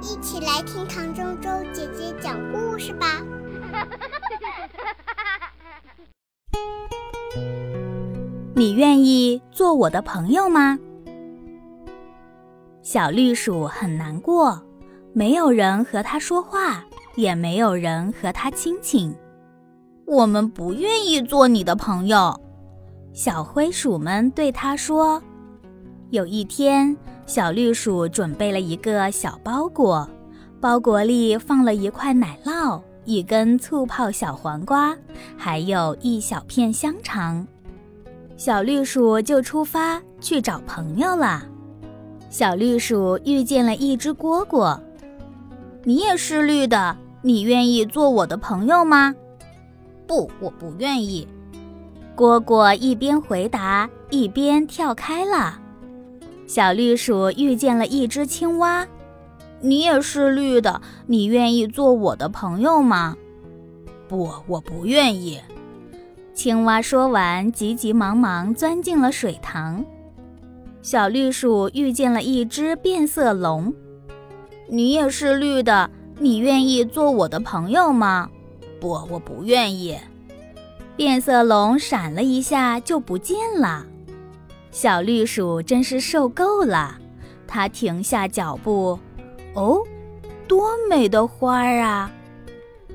一起来听唐周周姐姐讲故事吧。你愿意做我的朋友吗？小绿鼠很难过，没有人和它说话，也没有人和它亲亲。我们不愿意做你的朋友。小灰鼠们对它说。有一天，小绿鼠准备了一个小包裹，包裹里放了一块奶酪、一根醋泡小黄瓜，还有一小片香肠。小绿鼠就出发去找朋友了。小绿鼠遇见了一只蝈蝈，你也是绿的，你愿意做我的朋友吗？不，我不愿意。蝈蝈一边回答，一边跳开了。小绿鼠遇见了一只青蛙，你也是绿的，你愿意做我的朋友吗？不，我不愿意。青蛙说完，急急忙忙钻进了水塘。小绿鼠遇见了一只变色龙，你也是绿的，你愿意做我的朋友吗？不，我不愿意。变色龙闪了一下就不见了。小绿鼠真是受够了，它停下脚步。哦，多美的花儿啊！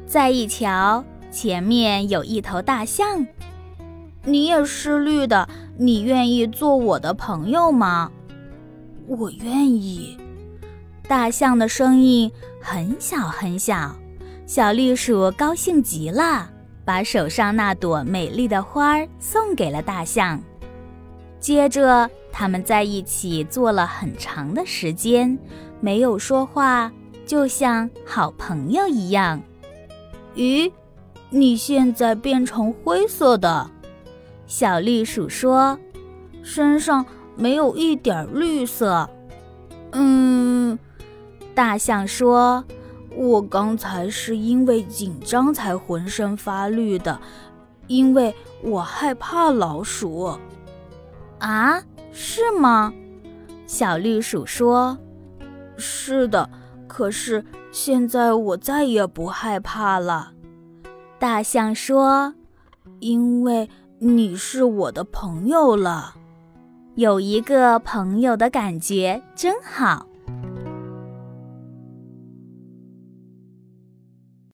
再一瞧，前面有一头大象。你也是绿的，你愿意做我的朋友吗？我愿意。大象的声音很小很小，小绿鼠高兴极了，把手上那朵美丽的花儿送给了大象。接着，他们在一起坐了很长的时间，没有说话，就像好朋友一样。咦，你现在变成灰色的，小绿鼠说，身上没有一点绿色。嗯，大象说，我刚才是因为紧张才浑身发绿的，因为我害怕老鼠。啊，是吗？小绿鼠说：“是的，可是现在我再也不害怕了。”大象说：“因为你是我的朋友了，有一个朋友的感觉真好。”